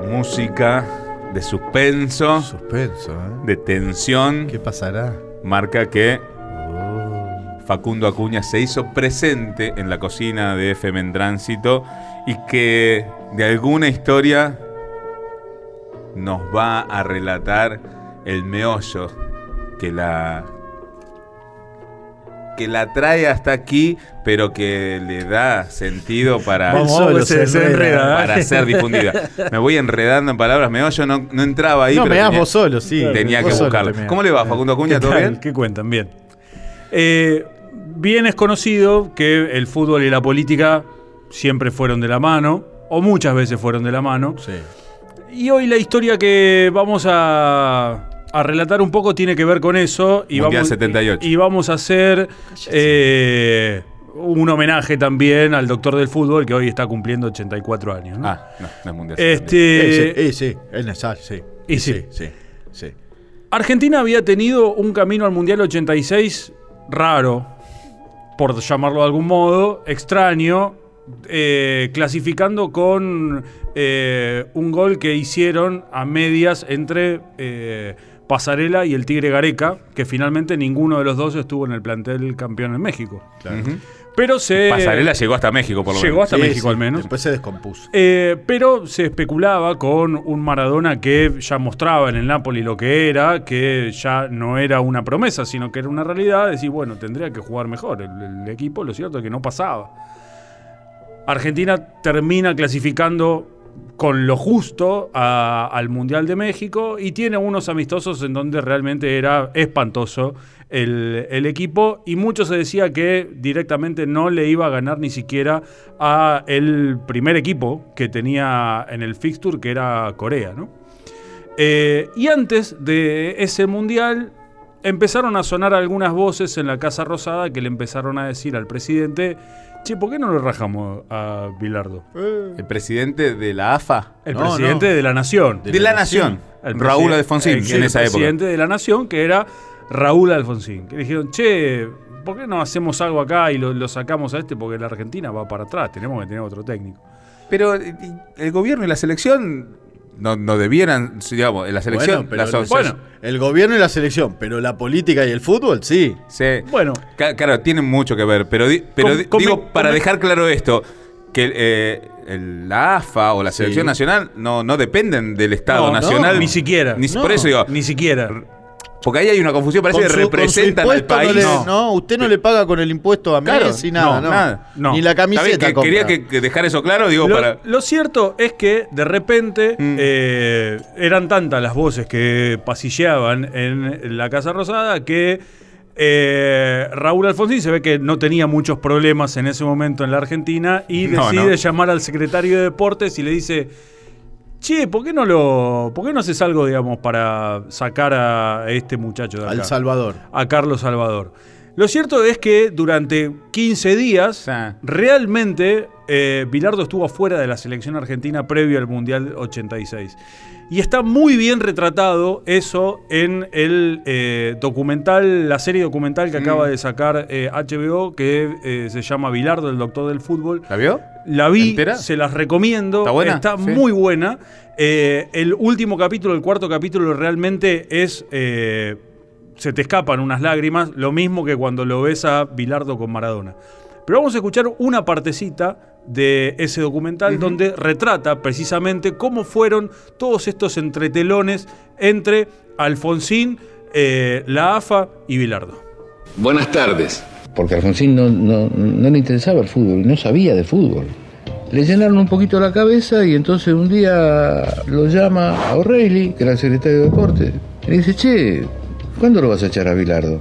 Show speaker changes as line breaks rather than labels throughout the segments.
esta música de suspenso,
Suspenso, ¿eh?
de tensión,
¿Qué pasará?
marca que
Oh.
Facundo Acuña se hizo presente en la cocina de FM en Tránsito y que de alguna historia nos va a relatar el meollo que la que la trae hasta aquí, pero que le da sentido para,
Vamos,
Solo
vamos,
se, se enreda. ¿eh?
para ser difundida. Me voy enredando en palabras, meollo no, no entraba ahí,
no,
pero
me das
tenía,
vos solo, sí.
tenía que buscarlo. ¿Cómo le va, Facundo Acuña?
¿Qué
¿Todo bien?
¿Qué cuentan? Bien. Eh, bien es conocido que el fútbol y la política siempre fueron de la mano, o muchas veces fueron de la mano.
Sí.
Y hoy la historia que vamos a, a relatar un poco tiene que ver con eso. Y
Mundial
vamos,
78.
Y vamos a hacer eh, un homenaje también al doctor del fútbol que hoy está cumpliendo 84 años. ¿no?
Ah, no, no es mundial.
este,
Eh, sí, eh, sí, es necesario, sí.
Y sí.
sí, sí, sí.
Argentina había tenido un camino al Mundial 86 raro, por llamarlo de algún modo, extraño, eh, clasificando con eh, un gol que hicieron a medias entre eh, Pasarela y el Tigre Gareca, que finalmente ninguno de los dos estuvo en el plantel campeón en México. Pero se...
Pasarela llegó hasta México, por lo
Llegó
menos.
hasta México al menos.
Después se descompuso.
Eh, pero se especulaba con un Maradona que ya mostraba en el Napoli lo que era, que ya no era una promesa, sino que era una realidad. Decir, bueno, tendría que jugar mejor el, el equipo, lo cierto es que no pasaba. Argentina termina clasificando con lo justo al Mundial de México y tiene unos amistosos en donde realmente era espantoso el, el equipo y mucho se decía que directamente no le iba a ganar ni siquiera a el primer equipo que tenía en el fixture que era Corea, ¿no? Eh, y antes de ese mundial empezaron a sonar algunas voces en la Casa Rosada que le empezaron a decir al presidente, che, ¿por qué no le rajamos a Bilardo?
El presidente de la AFA.
El
No,
presidente
no.
de la Nación.
De, la Nación.
El
Raúl Alfonsín,
el-
en
el
esa época.
presidente de la Nación, que era Raúl Alfonsín. Que le dijeron, che, ¿por qué no hacemos algo acá y lo, lo sacamos a este? Porque la Argentina va para atrás, tenemos que tener otro técnico.
Pero eh, el gobierno y la selección no, no debieran, digamos, en la selección.
Bueno, pero
asociaciones-
bueno.
el gobierno y la selección, pero la política y el fútbol, sí.
Sí.
Bueno,
Claro, tienen mucho que ver, pero, di- pero
Com-
digo, para dejar claro esto, que eh, el- la AFA o la
Sí.
selección nacional no, no dependen del Estado
no,
nacional.
ni siquiera.
Ni-
No.
Por eso digo,
Ni siquiera.
Porque ahí hay una confusión, parece
Con
que
su- con su
representan al país.
No, le-
No.
no, usted no le paga con el impuesto a
Claro,
Messi, nada,
no,
no,
nada.
No.
Ni la camiseta
que quería que, que dejar eso claro, digo,
Lo,
para.
lo cierto es que de repente
Mm.
eh, eran tantas las voces que pasilleaban en la Casa Rosada que eh, Raúl Alfonsín se ve que no tenía muchos problemas en ese momento en la Argentina y
No,
decide
no.
llamar al secretario de Deportes y le dice, che, ¿por qué no lo, por qué no haces algo, digamos, para sacar a este muchacho de acá?
Al Salvador.
a Carlos Salvador. Lo cierto es que durante 15 días,
Sí.
realmente eh, Bilardo estuvo fuera de la selección argentina previo al Mundial 86. Y está muy bien retratado eso en el eh, documental, la serie documental que
Mm.
acaba de sacar eh, HBO, que eh, se llama Bilardo, el doctor del fútbol.
¿La vio?
La vi,
¿Entera?
se las recomiendo.
¿Está buena? Sí.
muy buena. Eh, el último capítulo, el cuarto capítulo, realmente es. eh, se te escapan unas lágrimas, lo mismo que cuando lo ves a Bilardo con Maradona. Pero vamos a escuchar una partecita de ese documental donde retrata precisamente cómo fueron todos estos entretelones entre Alfonsín, eh, la AFA y Bilardo.
Buenas tardes.
porque a Alfonsín no, no, no le interesaba el fútbol, no sabía de fútbol. Le llenaron un poquito la cabeza y entonces un día lo llama a O'Reilly, que era el secretario de Deportes, y le dice, che, ¿cuándo lo vas a echar a Bilardo?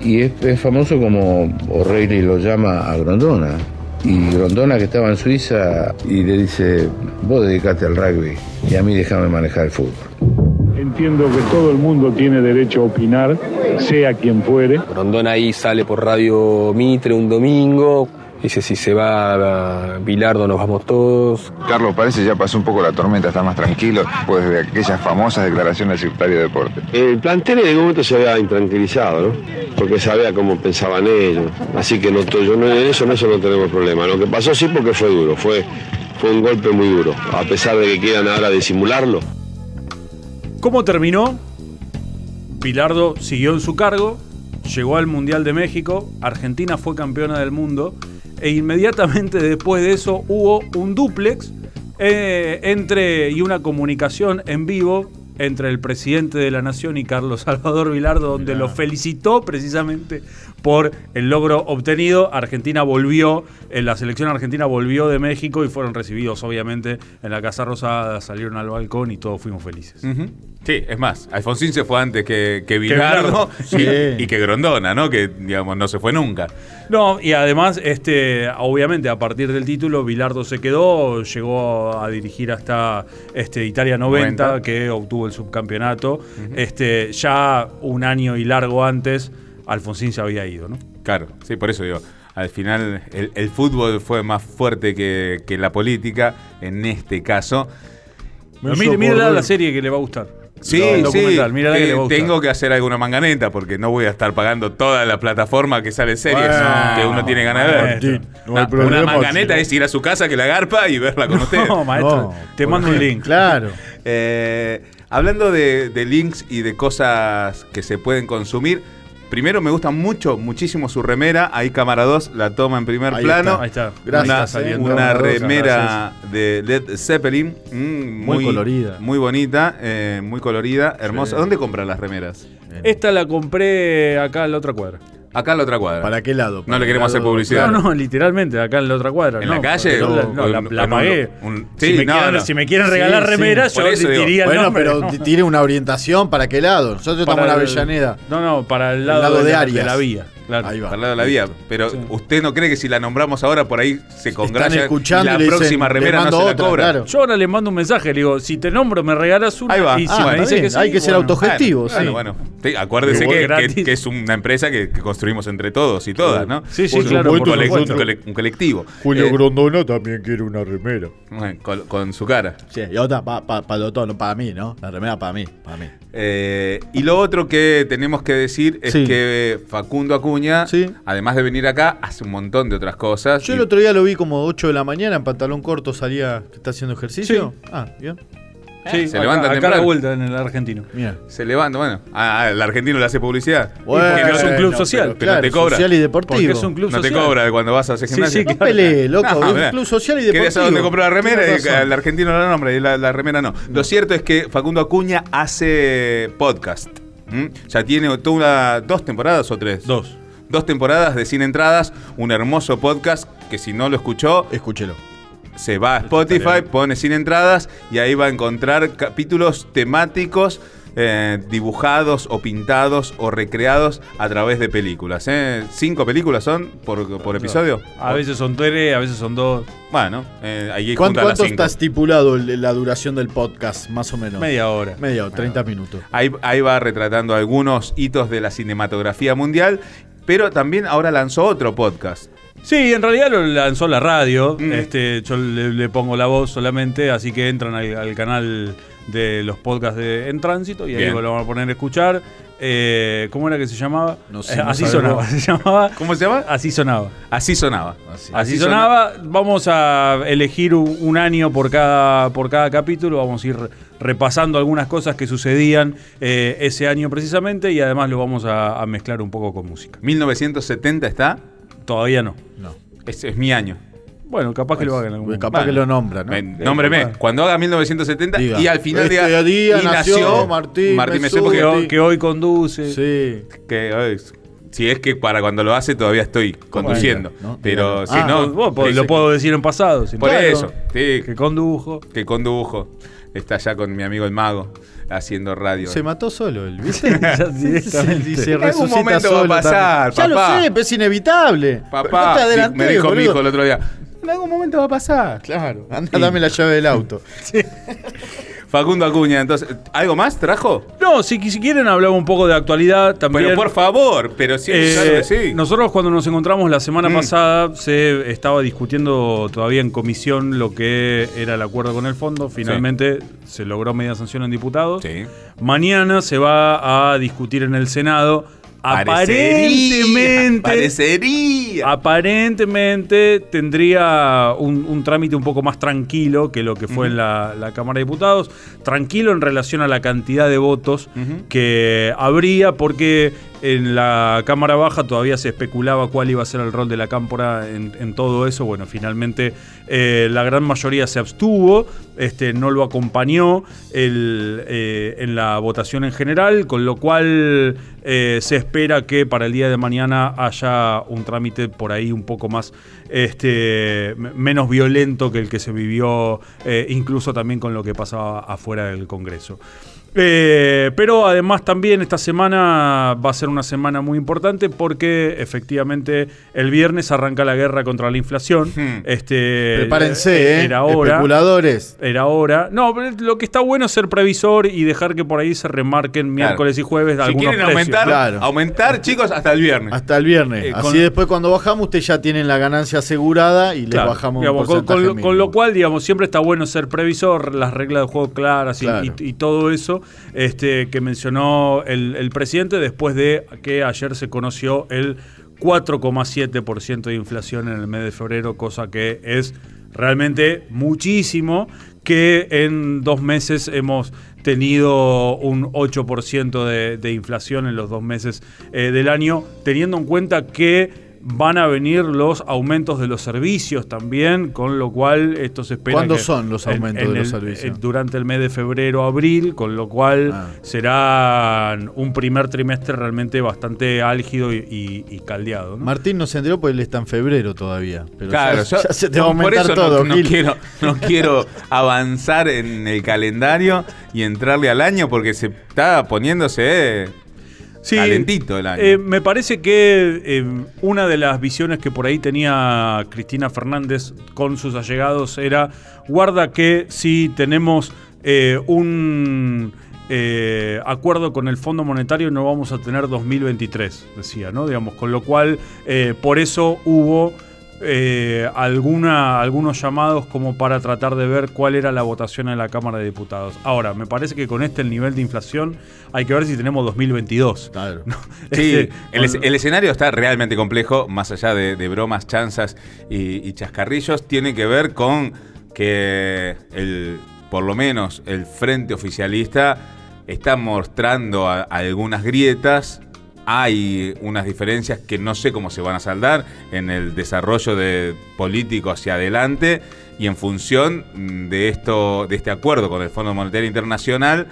Y es, es famoso como O'Reilly lo llama a Grondona. Y Grondona, que estaba en Suiza, y le dice, vos dedicate al rugby y a mí déjame manejar el fútbol.
Entiendo que todo el mundo tiene derecho a opinar, sea quien fuere.
Rondón ahí sale por Radio Mitre un domingo. Dice, si se va a Bilardo nos vamos todos.
Carlos, parece ya pasó un poco la tormenta, está más tranquilo después de aquellas famosas declaraciones del secretario de Deportes.
El plantel en algún momento se había intranquilizado, ¿no? Porque sabía cómo pensaban ellos. Así que no, yo no, en eso, en eso no tenemos problema. Lo que pasó sí porque fue duro, fue, fue un golpe muy duro, a pesar de que quieran ahora disimularlo.
¿Cómo terminó? Pilardo siguió en su cargo, llegó al Mundial de México, Argentina fue campeona del mundo e inmediatamente después de eso hubo un duplex eh, entre y una comunicación en vivo entre el presidente de la nación y Carlos Salvador Vilardo, donde lo felicitó precisamente por el logro obtenido. Argentina volvió, en la selección argentina volvió de México y fueron recibidos, obviamente, en la Casa Rosada, salieron al balcón y todos fuimos felices.
Sí, es más, Alfonsín se fue antes que, que Bilardo, y, y que Grondona, ¿no? Que, digamos, no se fue nunca.
No, y además, este, obviamente, a partir del título, Bilardo se quedó, llegó a dirigir hasta este, Italia 90,
90.
que obtuvo el subcampeonato. este, ya un año y largo antes, Alfonsín se había ido, ¿no?
Claro, sí, por eso digo. Al final, el, el fútbol fue más fuerte que, que la política, en este caso.
Mire, mire la, la serie que le va a gustar.
Sí, sí,
documental, mírala que
que
le va a gustar.
tengo que hacer alguna manganeta porque no voy a estar pagando toda la plataforma que sale series
Bueno,
que uno tiene ganas de ver.
No
Una-
problema,
una manganeta es ir a su casa que la garpa y verla con ustedes.
No, maestro,
No,
te mando un link.
Claro.
Eh, hablando de, de links y de cosas que se pueden consumir, primero me gusta mucho, muchísimo su remera. Ahí Cámara 2 la toma en primer
Ahí
plano.
está.
Ahí está.
Gracias,
una,
eh,
saliendo.
una
Cámara 2,
remera de Led Zeppelin. mm,
Muy colorida.
Muy bonita, eh, muy colorida, hermosa.
Sí.
¿Dónde compras las remeras?
Esta la compré acá en la otra cuadra.
Acá en la otra cuadra.
¿Para qué lado?
No
¿Para
le
el
queremos hacer publicidad.
No, no, literalmente, acá en la otra cuadra.
¿En
no,
la calle?
No, la, no, la- pagué.
un- un-
si, me
no,
quieren,
no.
si me quieren
Sí,
regalar
sí.
remeras, yo
eso digo.
diría el
Bueno,
nombre,
pero tiene una orientación para qué lado. Nosotros estamos en
el-
Avellaneda.
No, no, para el lado,
lado
de,
de Arias.
de la vía. Claro.
Ahí va.
Al lado de la vía. Pero usted no cree que si la nombramos ahora por ahí se
Están
congraya
escuchando
la
y le dicen,
próxima
"Le
remera no se la
otra",
cobra?
claro.
Yo ahora le mando un mensaje, le digo, si te nombro, me regalas una.
Ahí va.
Y si
Ah,
me
bueno,
dice
bien.
que sí,
Hay que ser
bueno.
autogestivo.
Bueno,
sí.
bueno, bueno. Sí, acuérdese que,
gratis.
que- que es una empresa que, que construimos entre todos y todas, ¿no?
Sí, sí,
Un-
claro,
un, un colec- un colectivo.
Julio
Eh,
Grondona también quiere una remera.
con, con su cara.
Sí, y otra para dos, no para mí, ¿no? La remera para mí, para mí.
Eh, y lo otro que tenemos que decir es
Sí.
que Facundo Acuña,
Sí.
además de venir acá, hace un montón de otras cosas.
Yo
Y-
el otro día lo vi como 8 de la mañana en pantalón corto, salía que está haciendo ejercicio. Ah, bien.
Sí,
se
acá,
levantan
acá a
temprano.
la vuelta en el argentino.
Mira.
Se levanta, bueno. Ah, el argentino le hace publicidad.
Bueno,
porque es un club social.
pero claro,
te cobra.
social y deportivo.
Porque es un club
no te
social.
cobra cuando vas a hacer
Sí,
gimnasia.
sí,
No
claro.
peleé, loco.
No,
es un club social y deportivo.
Quería saber dónde compró la remera y el argentino la nombra y la, la remera no. Lo cierto es que Facundo Acuña hace podcast. Ya tiene toda una- dos temporadas o tres.
Dos.
Dos temporadas de Sin Entradas, un hermoso podcast que si no lo escuchó,
Escúchelo.
Se va a Spotify, pone Sin Entradas y ahí va a encontrar capítulos temáticos eh, dibujados o pintados o recreados a través de películas. ¿eh? ¿Cinco películas son por, por episodio?
A veces son tres, a veces son dos.
Bueno, eh, ahí
¿Cuánto,
juntan las
cuánto está estipulado la duración del podcast, más o menos?
Media hora.
Media hora, 30 minutos.
Ahí, ahí va retratando algunos hitos de la cinematografía mundial, pero también ahora lanzó otro podcast.
Sí, en realidad lo lanzó la radio.
Mm.
Este, yo le, le pongo la voz solamente, así que entran al, al canal de los podcasts de En Tránsito y ahí
Bien.
lo van a poner a escuchar. Eh, ¿Cómo era que se llamaba?
No sé,
Eh,
no
así sonaba. Se llamaba.
¿Cómo se llama?
Así sonaba.
Así sonaba.
Así, sonaba. Vamos a elegir un, un año por cada, por cada capítulo. Vamos a ir repasando algunas cosas que sucedían eh, ese año precisamente y además lo vamos a, a mezclar un poco con música.
1970 está.
Todavía no.
No.
Ese es mi año.
Bueno, capaz que lo hagan en algún
Pues
momento.
capaz que lo nombra, ¿no?
Me- nómbreme.
capaz.
Cuando haga 1970
Diga,
y al final
este
diga.
día
y
nació Martín
Martín.
Mesut,
que,
porque
hoy, que hoy conduce.
Sí.
que, si es que para cuando lo hace todavía estoy conduciendo.
¿no?
Pero si
ah,
no.
Vos lo puedo decir en pasado. sin
Por eso. Sí,
Que condujo.
que condujo. Está allá con mi amigo el mago haciendo radio.
Se mató solo él, ¿viste?
Ya directamente.
se
En algún momento va a pasar,
también. Ya
papá.
lo sé, pero es inevitable.
Papá,
no
sí, me dijo mi hijo el otro día. En algún momento va a pasar.
Claro, anda, dame la llave del auto.
Facundo Acuña, entonces, ¿algo más trajo?
No, si, si quieren hablamos un poco de actualidad también.
Pero por favor, pero sí,
Eh,
claro que sí.
Nosotros cuando nos encontramos la semana
Mm.
pasada se estaba discutiendo todavía en comisión lo que era el acuerdo con el fondo. Finalmente se logró media sanción en diputados.
Sí.
Mañana se va a discutir en el Senado Aparentemente,
Parecería.
aparentemente tendría un, un trámite un poco más tranquilo que lo que fue en la, la Cámara de Diputados. Tranquilo en relación a la cantidad de votos que habría, porque en la Cámara Baja todavía se especulaba cuál iba a ser el rol de la Cámpora en, todo eso. Bueno, finalmente eh, la gran mayoría se abstuvo, este, no lo acompañó el, eh, en la votación en general, con lo cual eh, se espera que para el día de mañana haya un trámite por ahí un poco más este, menos violento que el que se vivió incluso también con lo que pasaba afuera del Congreso. Eh, pero además también esta semana va a ser una semana muy importante porque efectivamente el viernes arranca la guerra contra la inflación.
Hmm.
Este,
Prepárense, ¿eh?
Era hora.
Especuladores.
Era hora. No, pero lo que está bueno es ser previsor y dejar que por ahí se remarquen miércoles y jueves
Si
algunos
quieren
precios.
aumentar,
Claro.
aumentar, chicos, hasta el viernes.
Hasta el viernes.
Eh,
Así
con-
después cuando bajamos, ustedes ya tienen la ganancia asegurada y les
Claro,
bajamos
digamos,
un
con,
porcentaje
con lo, con lo
mínimo.
cual, digamos, siempre está bueno ser previsor, las reglas de juego claras y,
Claro.
y- y todo eso este, que mencionó el, presidente después de que ayer se conoció el 4,7% de inflación en el mes de febrero, cosa que es realmente muchísimo, que en dos meses hemos tenido un 8% de, de inflación en los dos meses eh, del año, teniendo en cuenta que van a venir los aumentos de los servicios también, con lo cual esto se espera.
¿Cuándo
que
son los
en-
aumentos
en
de los
el-
servicios?
eh, durante el mes de febrero, abril, con lo cual
Ah.
será un primer trimestre realmente bastante álgido y, y- y caldeado. ¿no?
Martín no se enteró porque él está en febrero todavía. Pero
Claro,
ya,
yo-
ya se te va a
por
aumentar
eso
todo,
no, no
Gil.
quiero, no quiero avanzar en el calendario y entrarle al año porque se está poniéndose eh,
Sí,
calentito el año.
eh, me parece que eh, una de las visiones que por ahí tenía Cristina Fernández con sus allegados era, guarda que si tenemos eh, un acuerdo con el Fondo Monetario no vamos a tener 2023, decía, ¿no? Digamos, con lo cual, por eso hubo eh, alguna, algunos llamados como para tratar de ver cuál era la votación en la Cámara de Diputados. Ahora, me parece que con este el nivel de inflación hay que ver si tenemos 2022.
Claro.
Sí,
Este,
el, es-
con-
el escenario está realmente complejo, más allá de, de bromas, chanzas y, y chascarrillos, tiene que ver con que el, por lo menos el frente oficialista está mostrando a- algunas grietas. Hay unas diferencias que no sé cómo se van a saldar en el desarrollo de político hacia adelante y en función de esto, de este acuerdo con el Fondo Monetario Internacional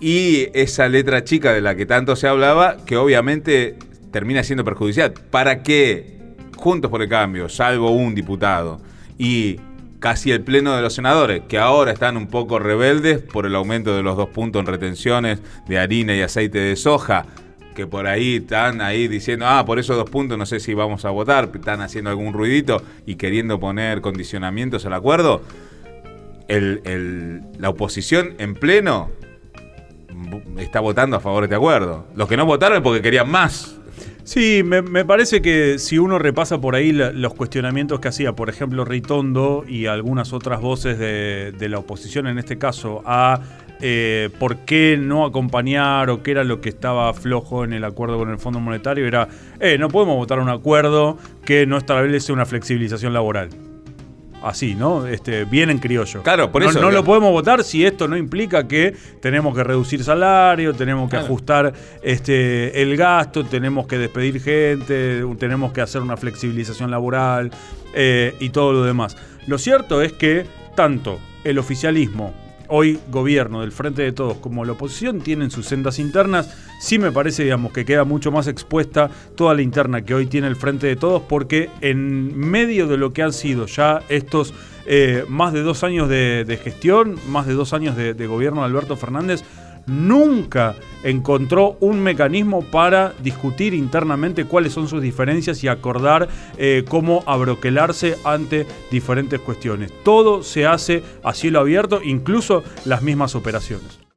y esa letra chica de la que tanto se hablaba, que obviamente termina siendo perjudicial. ¿Para qué Juntos por el Cambio, salvo un diputado, y casi el pleno de los senadores, que ahora están un poco rebeldes por el aumento de los dos puntos en retenciones de harina y aceite de soja, que por ahí están ahí diciendo, ah, por esos dos puntos no sé si vamos a votar, están haciendo algún ruidito y queriendo poner condicionamientos al acuerdo, el- el- la oposición en pleno está votando a favor de este acuerdo. Los que no votaron porque querían más.
Sí, me, me parece que si uno repasa por ahí los cuestionamientos que hacía, por ejemplo, Ritondo y algunas otras voces de, de la oposición, en este caso, a eh, por qué no acompañar o qué era lo que estaba flojo en el acuerdo con el Fondo Monetario, era, eh, no podemos votar un acuerdo que no establece una flexibilización laboral. Así, ¿no? Este, bien en criollo.
Claro, por
no,
eso-
No lo podemos votar si esto no implica que tenemos que reducir salario, tenemos que ajustar este, el gasto, tenemos que despedir gente, tenemos que hacer una flexibilización laboral eh, y todo lo demás. Lo cierto es que tanto el oficialismo, hoy gobierno del Frente de Todos, como la oposición tienen sus sendas internas, sí me parece, digamos, que queda mucho más expuesta toda la interna que hoy tiene el Frente de Todos, porque en medio de lo que han sido ya estos eh, más de dos años de, gestión, más de dos años de, de gobierno de Alberto Fernández, nunca encontró un mecanismo para discutir internamente cuáles son sus diferencias y acordar eh, cómo abroquelarse ante diferentes cuestiones. Todo se hace a cielo abierto, incluso las mismas operaciones.